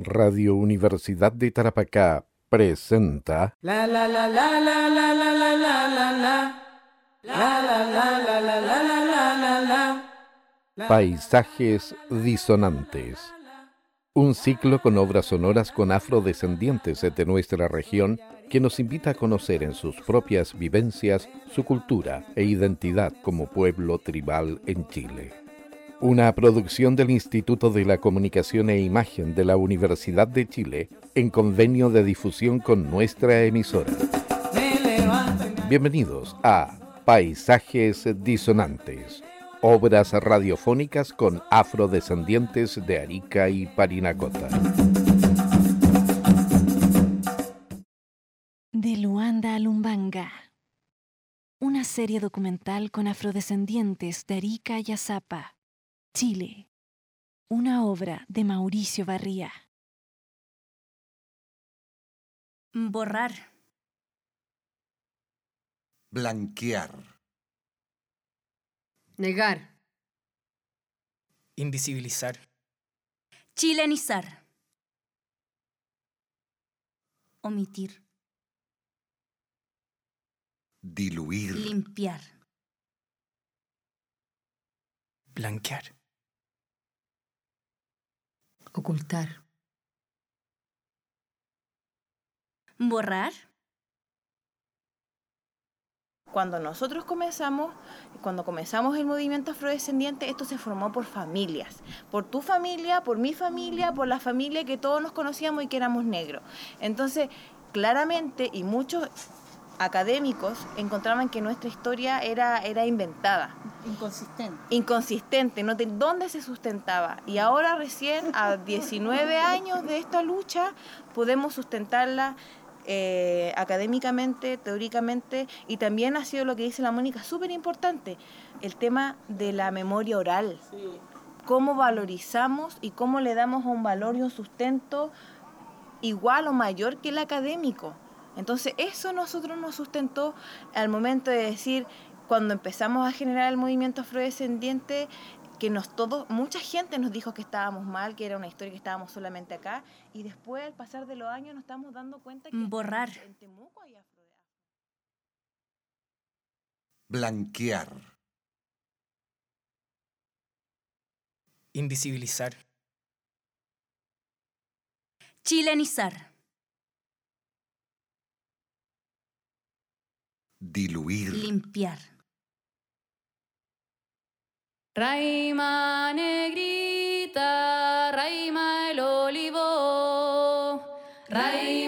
Radio Universidad de Tarapacá presenta La la la la la la la la la la la La la la la la la la la la la Paisajes Disonantes. Un ciclo con obras sonoras con afrodescendientes de nuestra región que nos invita a conocer en sus propias vivencias su cultura e identidad como pueblo tribal en Chile. Una producción del Instituto de la Comunicación e Imagen de la Universidad de Chile en convenio de difusión con nuestra emisora. Bienvenidos a Paisajes Disonantes, obras radiofónicas con afrodescendientes de Arica y Parinacota. De Luanda a Lumbanga. Una serie documental con afrodescendientes de Arica y Azapa, Chile. Una obra de Mauricio Barría. Borrar. Blanquear. Negar. Invisibilizar. Chilenizar. Omitir. Diluir. Limpiar. Blanquear. Ocultar. Borrar. Cuando nosotros comenzamos, cuando comenzamos el movimiento afrodescendiente, esto se formó por familias, por tu familia, por mi familia, por la familia que todos nos conocíamos y que éramos negros. Entonces, claramente, y muchos académicos encontraban que nuestra historia era, era inventada, Inconsistente. inconsistente, no de dónde se sustentaba. Y ahora recién, a 19 años de esta lucha, podemos sustentarla eh, académicamente, teóricamente, y también ha sido lo que dice la Mónica, súper importante, el tema de la memoria oral. Cómo valorizamos y cómo le damos un valor y un sustento igual o mayor que el académico. Entonces eso nosotros nos sustentó al momento de decir, cuando empezamos a generar el movimiento afrodescendiente, que nos todos, mucha gente nos dijo que estábamos mal, que era una historia que estábamos solamente acá, y después al pasar de los años nos estamos dando cuenta que Borrar. en Temuco hay afro. Blanquear. Invisibilizar. Chilenizar. Diluir. Limpiar. Raima negrita, raima el olivo. Raima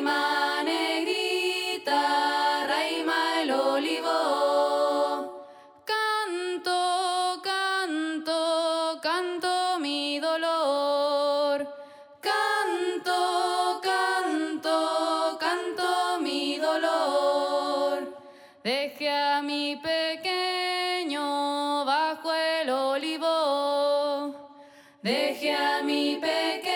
A mi pequeño bajo el olivo. Dejé a mi pequeño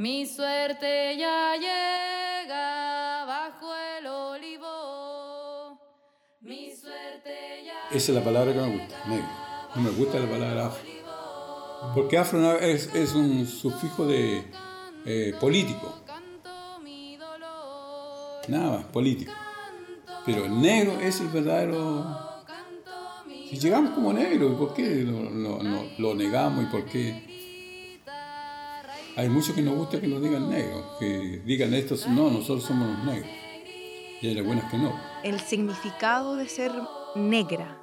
Mi suerte ya llega bajo el olivo. Mi suerte ya Esa es la palabra que me gusta, negro. No me gusta la palabra afro. Porque afro es, es un sufijo de eh, político, nada más, político. Pero el negro es el verdadero... Si llegamos como negro, ¿por qué lo- lo negamos y por qué? Hay muchos que nos gusta que nos digan negro, que digan estos, no, nosotros somos los negros. Y hay algunas que no. El significado de ser negra,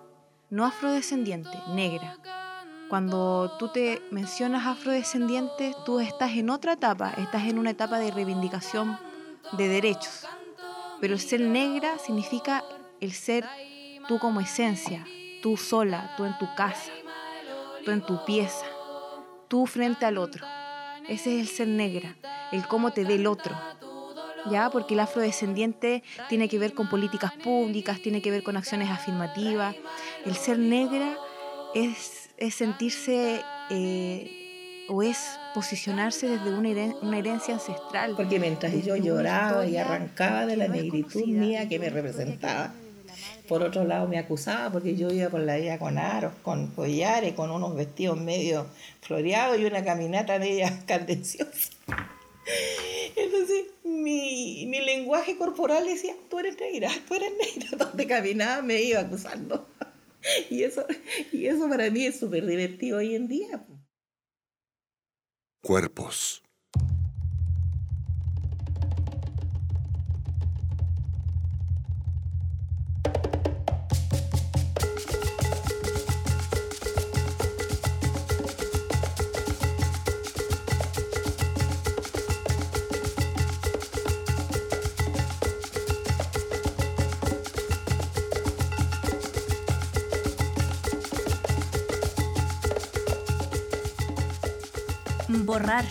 no afrodescendiente, negra. Cuando tú te mencionas afrodescendiente, tú estás en otra etapa, estás en una etapa de reivindicación de derechos. Pero el ser negra significa el ser tú como esencia, tú sola, tú en tu casa, tú en tu pieza, tú frente al otro. Ese es el ser negra, el cómo te ve el otro. ¿Ya? Porque el afrodescendiente tiene que ver con políticas públicas, tiene que ver con acciones afirmativas. El ser negra es, es sentirse eh, o es posicionarse desde una, heren- una herencia ancestral. Porque mientras yo lloraba y arrancaba de la negritud mía que me representaba, por otro lado me acusaba porque yo iba por la vida con aros, con collares, con unos vestidos medio floreados y una caminata media candenciosa. Entonces mi, mi lenguaje corporal decía, tú eres negra, tú eres negra. Donde caminaba me iba acusando. Y eso, y eso para mí es súper divertido hoy en día. Cuerpos. Borrar.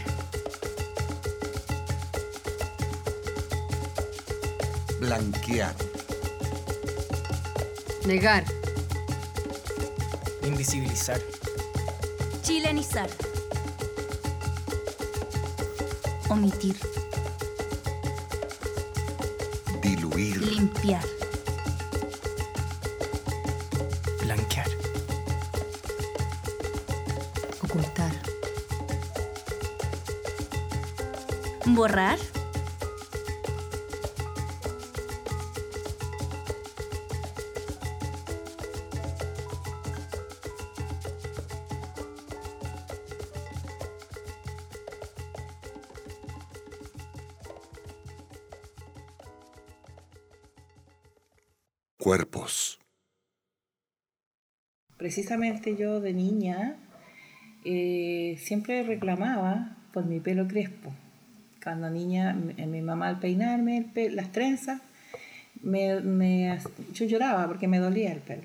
Blanquear. Negar. Invisibilizar. Chilenizar. Omitir. Diluir. Limpiar. Borrar. Cuerpos. Precisamente yo de niña eh, siempre reclamaba por mi pelo crespo. Cuando niña, mi, mi mamá al peinarme el pe- las trenzas, me, me- yo lloraba porque me dolía el pelo.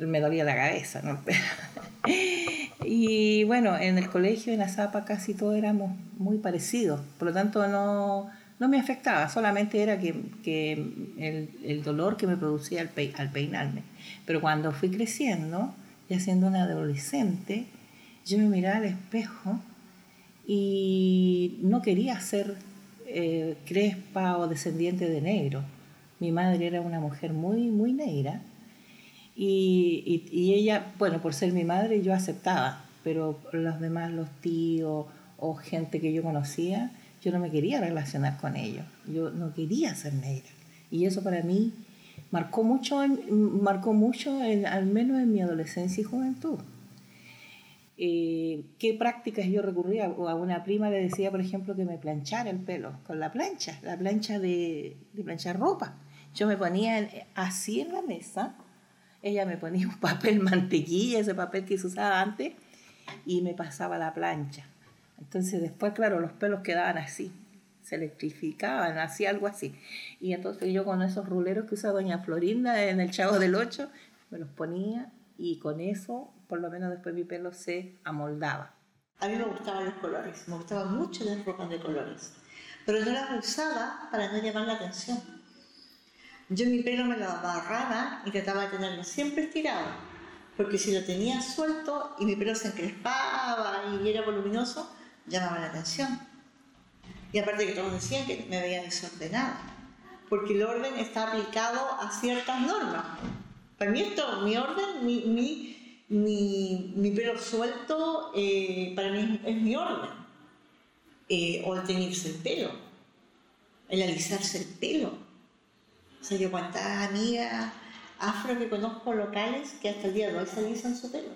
Me dolía la cabeza, no. Y bueno, en el colegio, en la Zapa, casi todos éramos muy parecidos. Por lo tanto, no, no me afectaba, solamente era que, que el, el dolor que me producía al, pe- al peinarme. Pero cuando fui creciendo, ya siendo una adolescente, yo me miraba al espejo y no quería ser eh, crespa o descendiente de negro. Mi madre era una mujer muy, muy negra y, y- ella, bueno, por ser mi madre yo aceptaba, pero los demás, los tíos o gente que yo conocía, yo no me quería relacionar con ellos. Yo no quería ser negra. Y eso para mí marcó mucho, en- marcó mucho al menos en mi adolescencia y juventud. Eh, ¿Qué prácticas yo recurría? A una prima le decía, por ejemplo, que me planchara el pelo con la plancha, la plancha de, de planchar ropa. Yo me ponía así en la mesa, ella me ponía un papel mantequilla, ese papel que se usaba antes, y me pasaba la plancha. Entonces después, claro, los pelos quedaban así, se electrificaban, hacía algo así. Y entonces yo con esos ruleros que usa doña Florinda en el Chavo del Ocho, me los ponía y con eso, por lo menos después mi pelo se amoldaba. A mí me gustaban los colores, me gustaban mucho las ropas de colores, pero no las usaba para no llamar la atención. Yo mi pelo me lo amarraba y trataba de tenerlo siempre estirado, porque si lo tenía suelto y mi pelo se encrespaba y era voluminoso, llamaba la atención. Y aparte que todos decían que me veía desordenada, porque el orden está aplicado a ciertas normas. Para mí esto, mi orden, mi, mi, mi, mi pelo suelto, eh, para mí es, mi orden. Eh, o el teñirse el pelo, el alisarse el pelo. O sea, yo cuántas amigas afro que conozco locales que hasta el día de hoy se alisan su pelo.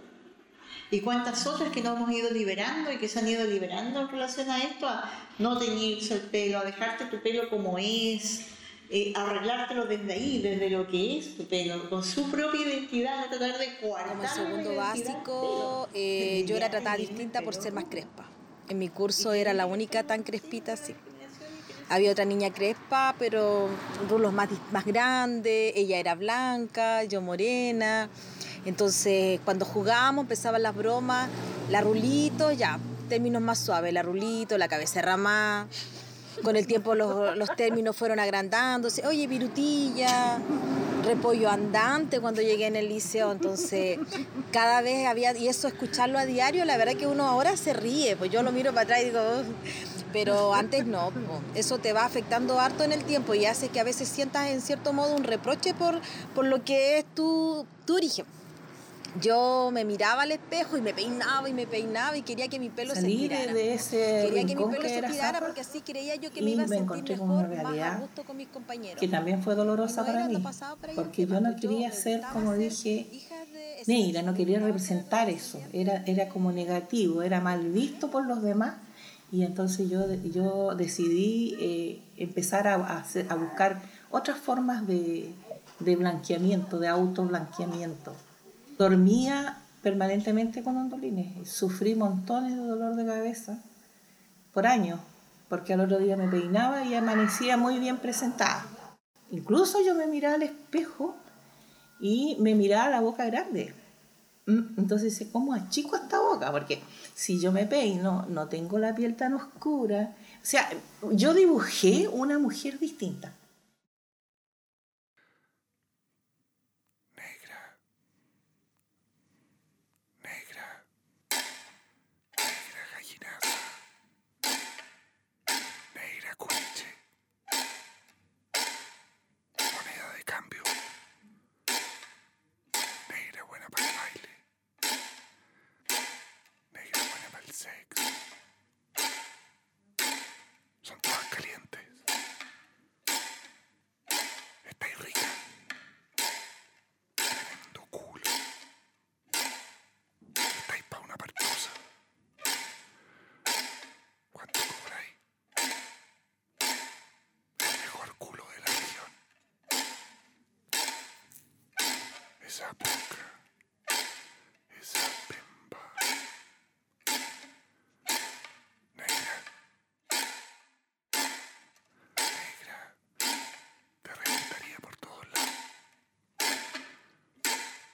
Y cuántas otras que nos hemos ido liberando y que se han ido liberando en relación a esto, a no teñirse el pelo, a dejarte tu pelo como es, eh, arreglártelo desde ahí, desde lo que es tu pelo, con su propia identidad, no tratar de coartar Como segundo básico, eh, yo era tratada distinta por ser más crespa. En mi curso era la única tan crespita así. Había otra niña crespa, pero rulos más, más grandes, ella era blanca, yo morena. Entonces, cuando jugábamos, empezaban las bromas, la rulito, ya, términos más suaves, la rulito, la cabeza más. Con el tiempo los, los términos fueron agrandándose. Oye, virutilla, repollo andante cuando llegué en el liceo. Entonces, cada vez había, y eso escucharlo a diario, la verdad que uno ahora se ríe. Pues yo lo miro para atrás y digo, pero antes no. Eso te va afectando harto en el tiempo y hace que a veces sientas en cierto modo un reproche por, por lo que es tu, tu origen yo me miraba al espejo y me peinaba y me peinaba y quería que mi pelo se tirara. de ese quería que mi pelo que se era tirara Zafra, porque así creía yo que me iba a me sentir mejor, más a gusto con mis compañeros. que también fue dolorosa No para mí, para porque yo no yo quería ser, como ser dije, negra, no quería representar eso, era, era como negativo, era mal visto por los demás, y entonces yo, yo decidí eh, empezar a, a hacer- a buscar otras formas de, de blanqueamiento, de autoblanqueamiento. Dormía permanentemente con ondulines, sufrí montones de dolor de cabeza por años, porque al otro día me peinaba y amanecía muy bien presentada. Incluso yo me miraba al espejo y me miraba la boca grande. Mm, Entonces ¿cómo achico esta boca? Porque si yo me peino, no tengo la piel tan oscura. O sea, yo dibujé una mujer distinta. Negra. Negra gallinaza. Negra cuiche. Moneda de cambio. Negra buena para el baile. Negra buena para el sexo. Son todas calientes. Estáis rica. Tremendo culo. Estáis pa' una partusa. ¿Cuánto cobráis? El mejor culo de la región. Esa boca. Esa pemba. Negra. Negra. Te reventaría por todos lados.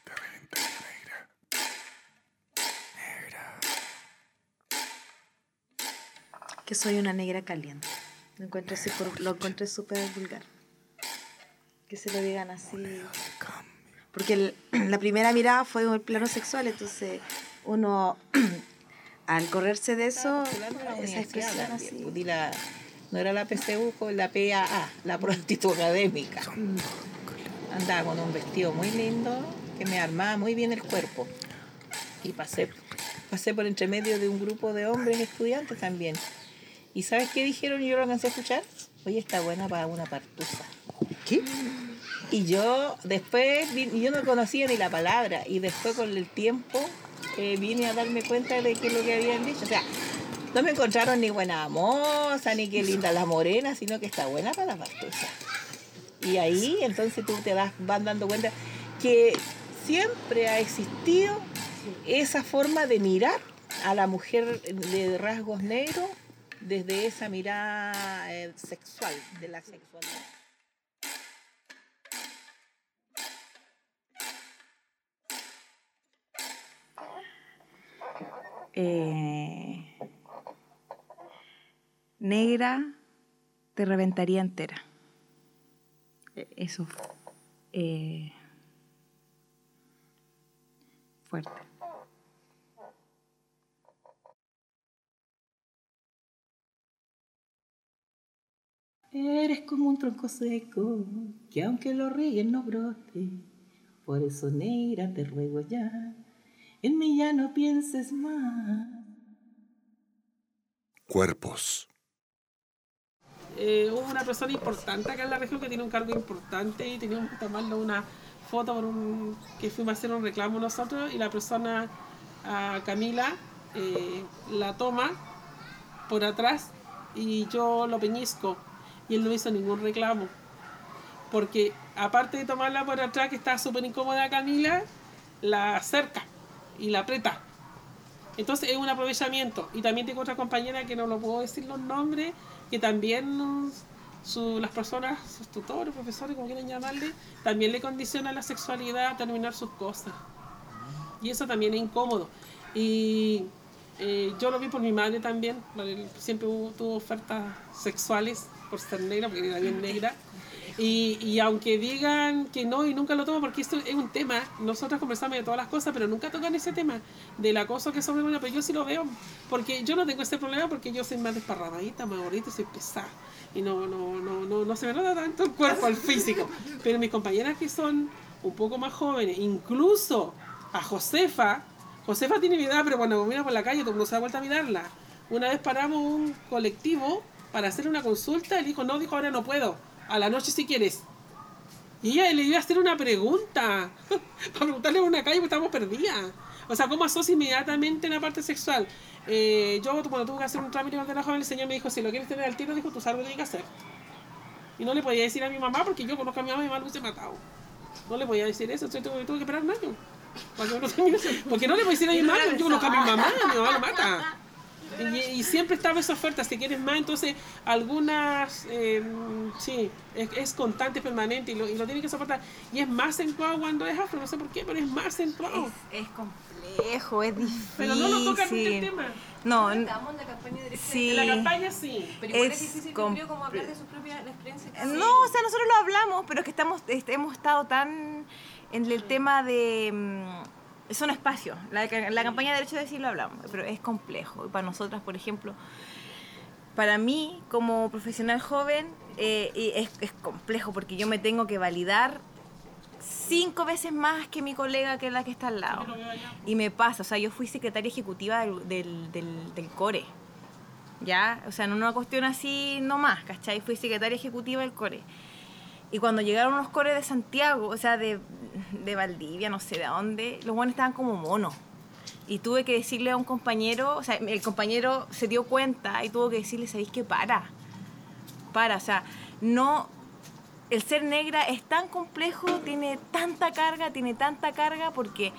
Te reventaría negra. Negra. que soy una negra caliente. Lo encuentro así por- lo encontré súper vulgar. Que se lo digan así. Porque el- la primera mirada fue el plano sexual, entonces uno al correrse de eso, esa expresión así. Di la- no era la PCU, fue la PAA, la prostituta académica. Andaba con un vestido muy lindo que me armaba muy bien el cuerpo. Y pasé, pasé por entre medio de un grupo de hombres estudiantes también. ¿Y sabes qué dijeron y yo lo alcancé a escuchar? Oye, está buena para una partusa. ¿Qué? Y yo después, yo no conocía ni la palabra, y después con el tiempo eh, vine a darme cuenta de qué es lo que habían dicho. O sea, no me encontraron ni buena moza, ni qué linda la morena, sino que está buena para la partusa. Y ahí entonces tú te das, van dando cuenta que siempre ha existido esa forma de mirar a la mujer de rasgos negros desde esa mirada eh, sexual, de la sexualidad. Eh, negra te reventaría entera. Eh, Eso. eh, fuerte. Eres como un tronco seco, que aunque lo rieguen no brote. Por eso, negra, te ruego ya, en mí ya no pienses más. Cuerpos. Eh, hubo una persona importante acá en la región que tiene un cargo importante y teníamos que tomarle una foto por un, que fuimos a hacer un reclamo nosotros y la persona, a Camila, eh, la toma por atrás y yo lo peñisco y él no hizo ningún reclamo. Porque aparte de tomarla por atrás, que está súper incómoda Camila, la acerca y la aprieta. Entonces es un aprovechamiento. Y también tengo otra compañera que no lo puedo decir los nombres, que también su- las personas, sus tutores, profesores, como quieran llamarle, también le condicionan la sexualidad a terminar sus cosas. Y eso también es incómodo. Y eh, yo lo vi por mi madre también, siempre tuvo ofertas sexuales por ser negra, porque era bien negra. Y, y aunque digan que no y nunca lo toman, porque esto es un tema, nosotros conversamos de todas las cosas, pero nunca tocan ese tema del acoso que es sobre una, pero yo sí lo veo, porque yo no tengo ese problema porque yo soy más desparramadita, más gordita, soy pesada. Y no, no, no, no, no se me nota tanto el cuerpo, el físico. Pero mis compañeras que son un poco más jóvenes, incluso a Josefa, Josefa tiene mi edad, pero cuando me mira por la calle todo el mundo se da vuelta a mirarla. Una vez paramos un colectivo para hacerle una consulta, él dijo, no, dijo, ahora no puedo, a la noche si quieres. Y ella le iba a hacer una pregunta, para preguntarle por una calle porque estábamos perdidas. O sea, ¿cómo asocia inmediatamente la parte sexual? Eh, yo cuando tuve que hacer un trámite con la joven, el señor me dijo, si lo quieres tener al tiro, dijo, tú sabes lo que tienes que hacer. Y no le podía decir a mi mamá porque yo conozco a mi mamá y mi mamá lo hubiese matado. No le podía decir eso, entonces tuve, tuve que esperar un año. Para que termine. Porque no le puedo decir a mi mamá, yo conozco a mi mamá, mi mamá lo mata. Y, y siempre estaba esa oferta, si quieres más, entonces algunas, eh, sí, es, es constante, es permanente y lo, y lo tiene que soportar. Y es más acentuado cuando es afro, no sé por qué, pero es más acentuado. Es complejo, es difícil. Pero no lo toca el tema. No, Estamos en la campaña de Sí. En la campaña sí. Pero igual Es difícil, como hablar de sus propias experiencias. No, o sea, nosotros lo hablamos, pero es que estamos, este, hemos estado tan en el tema de... son espacios. La, la campaña de derecho de decir lo hablamos, pero es complejo. Y para nosotras, por ejemplo, para mí, como profesional joven, eh, es, es complejo porque yo me tengo que validar cinco veces más que mi colega que la que está al lado. Y me pasa, o sea, yo fui secretaria ejecutiva del, del, del- del CORE. ¿Ya? O sea, no una cuestión así nomás, ¿cachai? Fui secretaria ejecutiva del CORE. Y cuando llegaron los cores de Santiago, o sea, de, de Valdivia, no sé de dónde, los buenos estaban como monos. Y tuve que decirle a un compañero, o sea, el compañero se dio cuenta y tuvo que decirle, ¿sabéis qué? Para. Para, o sea, no... El ser negra es tan complejo, tiene tanta carga, tiene tanta carga porque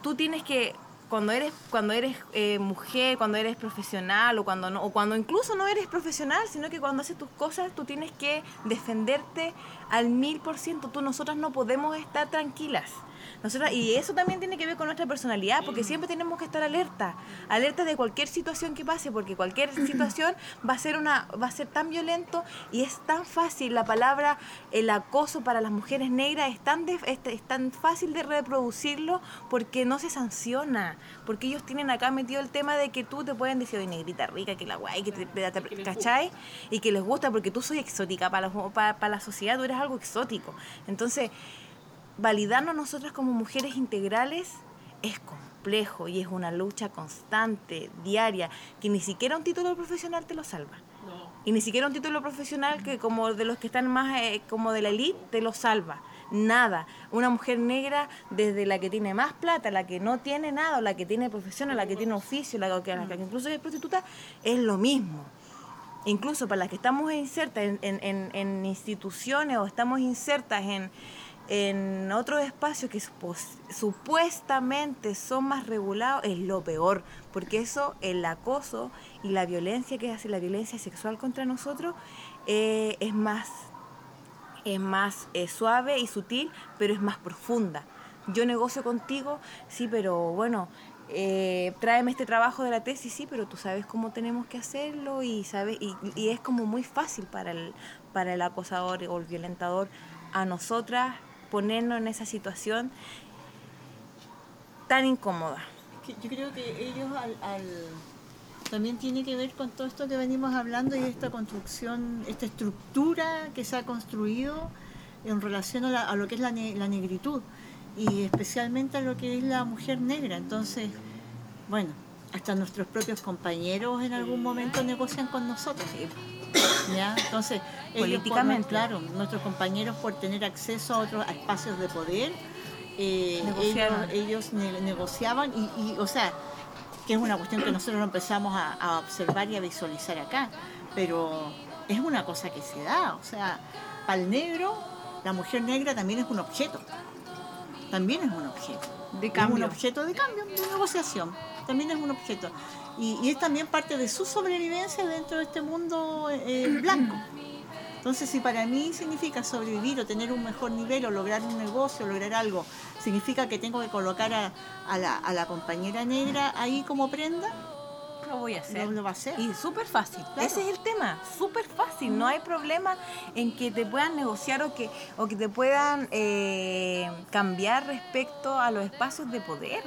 tú tienes que cuando eres cuando eres eh, mujer cuando eres profesional o cuando no o cuando incluso no eres profesional sino que cuando haces tus cosas tú tienes que defenderte al mil por ciento. Tú nosotras no podemos estar tranquilas nosotras y eso también tiene que ver con nuestra personalidad porque siempre tenemos que estar alerta alerta de cualquier situación que pase porque cualquier situación va a ser una va a ser tan violento y es tan fácil la palabra el acoso para las mujeres negras es tan de- es, es tan fácil de reproducirlo porque no se sanciona porque ellos tienen acá metido el tema de que tú te pueden decir oye negrita rica que la guay que te, te- te- ¿cachai? y que les gusta porque tú soy exótica para, para, para la sociedad tú eres algo exótico entonces validarnos nosotras como mujeres integrales es complejo y es una lucha constante, diaria, que ni siquiera un título profesional te lo salva. Y ni siquiera un título profesional que como de los que están más eh, como de la elite te lo salva. Nada. Una mujer negra, desde la que tiene más plata, la que no tiene nada, o la que tiene profesión, o la que tiene oficio, la que, la que incluso es prostituta, es lo mismo. Incluso para las que estamos insertas en, en- en- en instituciones o estamos insertas en, en otros espacios que supuestamente son más regulados, es lo peor. Porque eso, el acoso y la violencia que hace la violencia sexual contra nosotros, eh, es más es más eh, suave y sutil, pero es más profunda. Yo negocio contigo, sí, pero bueno, eh, tráeme este trabajo de la tesis, sí, pero tú sabes cómo tenemos que hacerlo y sabes y, y es como muy fácil para el, para el acosador o el violentador a nosotras ponernos en esa situación tan incómoda. yo creo que ellos al, al- también tiene que ver con todo esto que venimos hablando y esta construcción, esta estructura que se ha construido en relación a, la- a lo que es la, ne- la negritud y especialmente a lo que es la mujer negra. Entonces, bueno, hasta nuestros propios compañeros en algún momento negocian con nosotros. ¿Ya? Entonces, Políticamente. claro, nuestros compañeros por tener acceso a otros espacios de poder, eh, ellos, Negociaron. ellos ne- negociaban y, y, o sea, que es una cuestión que nosotros empezamos a, a observar y a visualizar acá, pero es una cosa que se da, o sea, para el negro, la mujer negra también es un objeto, también es un objeto. De Es cambio. un objeto de cambio, de negociación. También es un objeto. Y, y es también parte de su sobrevivencia dentro de este mundo eh, blanco. Entonces, si para mí significa sobrevivir o tener un mejor nivel o lograr un negocio, lograr algo, significa que tengo que colocar a, a la, a la compañera negra ahí como prenda, Lo voy a hacer. lo, lo va a hacer. Y súper fácil. Claro. Ese es el tema. Súper fácil. No hay problema en que te puedan negociar o que, o que te puedan eh, cambiar respecto a los espacios de poder.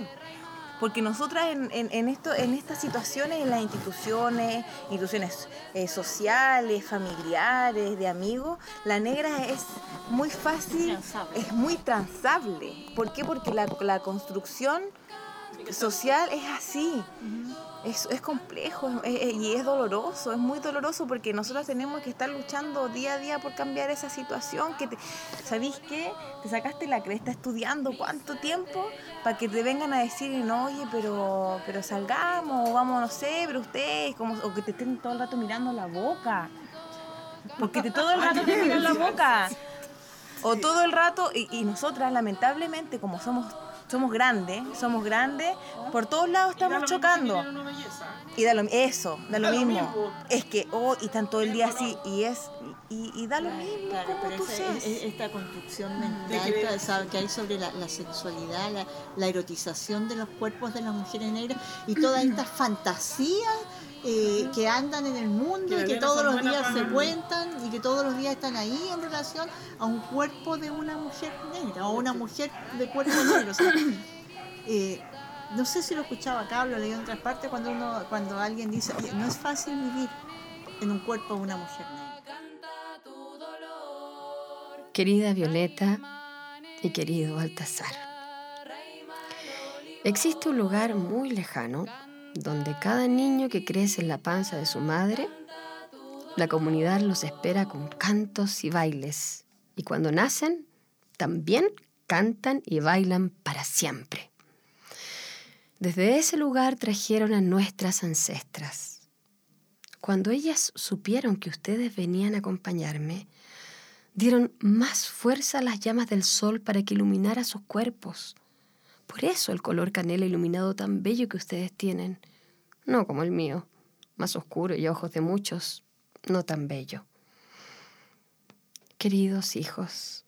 Porque nosotras en, en, en esto, en estas situaciones, en las instituciones, instituciones eh, sociales, familiares, de amigos, la negra es muy fácil, Transable. es muy transable. ¿Por qué? Porque la, la construcción social es así. Es, es complejo y es doloroso, es muy doloroso porque nosotros tenemos que estar luchando día a día por cambiar esa situación. Que ¿Sabéis qué? Te sacaste la cresta estudiando cuánto tiempo para que te vengan a decir, no, oye, pero, pero salgamos, o vamos, no sé, pero ustedes, como, o que te estén todo el rato mirando la boca. Porque te, todo el rato te miran la boca. O todo el rato, y, y nosotras lamentablemente, como somos somos grandes, somos grandes, por todos lados estamos chocando. Y da lo, eso, da lo mismo. Es que, oh, y están todo el día así, y es, y, y da lo mismo Claro, como pero tú esa- seas. es- esta construcción mental que hay sobre la, la sexualidad, la, la erotización de los cuerpos de las mujeres negras y todas estas fantasías eh, que andan en el mundo Que y que todos los días se cuentan y que todos los días están ahí en relación a un cuerpo de una mujer negra o una mujer de cuerpo negro. o sea, eh, no sé si lo escuchaba acá o lo leí en otras partes cuando uno cuando alguien dice "Oye, no es fácil vivir en un cuerpo de una mujer negra. Querida Violeta y querido Baltasar, existe un lugar muy lejano donde cada niño que crece en la panza de su madre, la comunidad los espera con cantos y bailes. Y cuando nacen, también cantan y bailan para siempre. Desde ese lugar trajeron a nuestras ancestras. Cuando ellas supieron que ustedes venían a acompañarme, dieron más fuerza a las llamas del sol para que iluminara sus cuerpos. Por eso el color canela iluminado tan bello que ustedes tienen. No como el mío, más oscuro y ojos de muchos, no tan bello. Queridos hijos,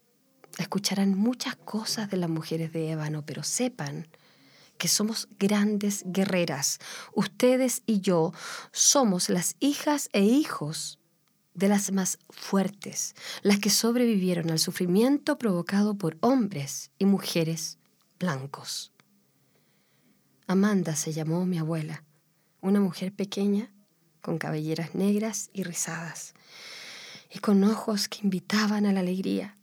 escucharán muchas cosas de las mujeres de ébano, pero sepan que somos grandes guerreras. Ustedes y yo somos las hijas e hijos de las más fuertes, las que sobrevivieron al sufrimiento provocado por hombres y mujeres blancos. Amanda se llamó mi abuela, una mujer pequeña, con cabelleras negras y rizadas, y con ojos que invitaban a la alegría.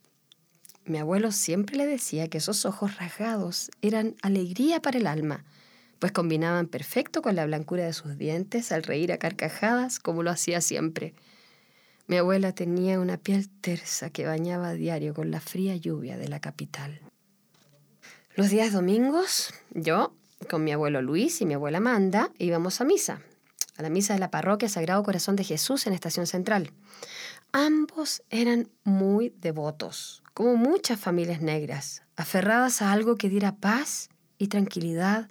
Mi abuelo siempre le decía que esos ojos rasgados eran alegría para el alma, pues combinaban perfecto con la blancura de sus dientes al reír a carcajadas como lo hacía siempre. Mi abuela tenía una piel tersa que bañaba a diario con la fría lluvia de la capital. Los días domingos, yo, con mi abuelo Luis y mi abuela Amanda, íbamos a misa, a la misa de la parroquia Sagrado Corazón de Jesús en Estación Central. Ambos eran muy devotos, como muchas familias negras, aferradas a algo que diera paz y tranquilidad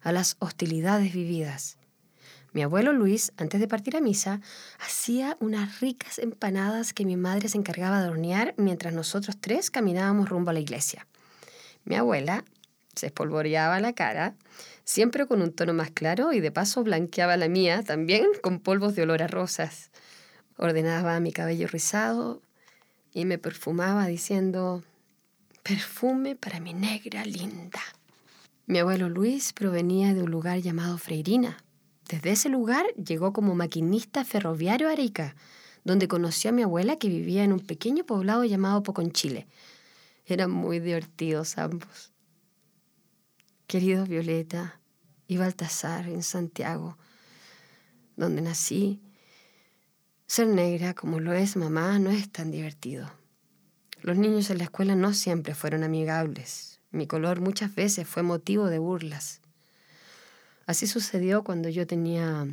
a las hostilidades vividas. Mi abuelo Luis, antes de partir a misa, hacía unas ricas empanadas que mi madre se encargaba de hornear mientras nosotros tres caminábamos rumbo a la iglesia. Mi abuela se espolvoreaba la cara, siempre con un tono más claro y de paso blanqueaba la mía también con polvos de olor a rosas. Ordenaba mi cabello rizado y me perfumaba diciendo, perfume para mi negra linda. Mi abuelo Luis provenía de un lugar llamado Freirina. Desde ese lugar llegó como maquinista ferroviario a Arica, donde conoció a mi abuela que vivía en un pequeño poblado llamado Poconchile. Eran muy divertidos ambos. Queridos Violeta y Baltasar en Santiago, donde nací, ser negra como lo es mamá no es tan divertido. Los niños en la escuela no siempre fueron amigables. Mi color muchas veces fue motivo de burlas. Así sucedió cuando yo tenía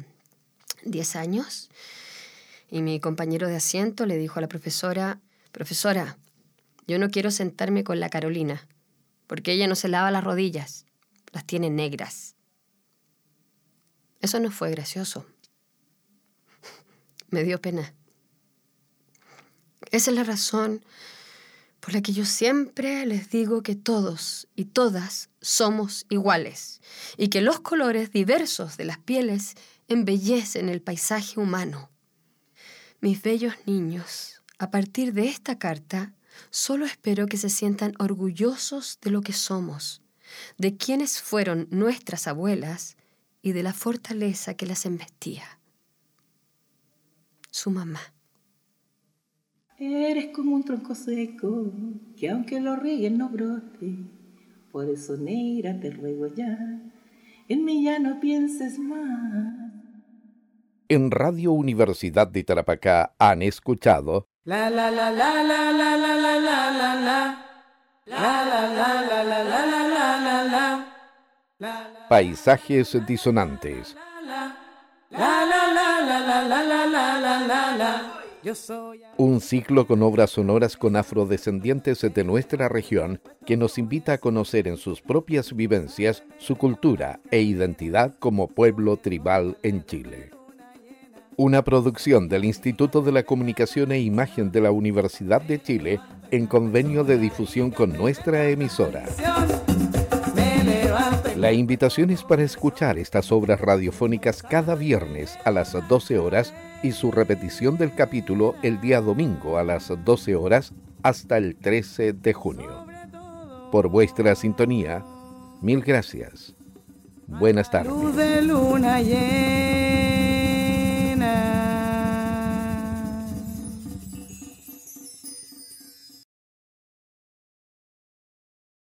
10 años y mi compañero de asiento le dijo a la profesora, profesora, yo no quiero sentarme con la Carolina, porque ella no se lava las rodillas, las tiene negras. Eso no fue gracioso. Me dio pena. Esa es la razón por la que yo siempre les digo que todos y todas somos iguales y que los colores diversos de las pieles embellecen el paisaje humano. Mis bellos niños, a partir de esta carta, solo espero que se sientan orgullosos de lo que somos, de quienes fueron nuestras abuelas y de la fortaleza que las embestía. Su mamá. Eres como un tronco seco, que aunque lo rieguen no brote. Por eso, negra, te ruego ya, en mí ya no pienses más. En Radio Universidad de Tarapacá han escuchado La la la la la la la la la la la La la la la la la la la la Paisajes disonantes. La la la la la la la la la la la Yo soy Un ciclo con obras sonoras con afrodescendientes de nuestra región que nos invita a conocer en sus propias vivencias su cultura e identidad como pueblo tribal en Chile. Una producción del Instituto de la Comunicación e Imagen de la Universidad de Chile en convenio de difusión con nuestra emisora. La invitación es para escuchar estas obras radiofónicas cada viernes a las 12 horas y su repetición del capítulo el día domingo a las 12 horas hasta el 13 de junio. Por vuestra sintonía, mil gracias. Buenas tardes.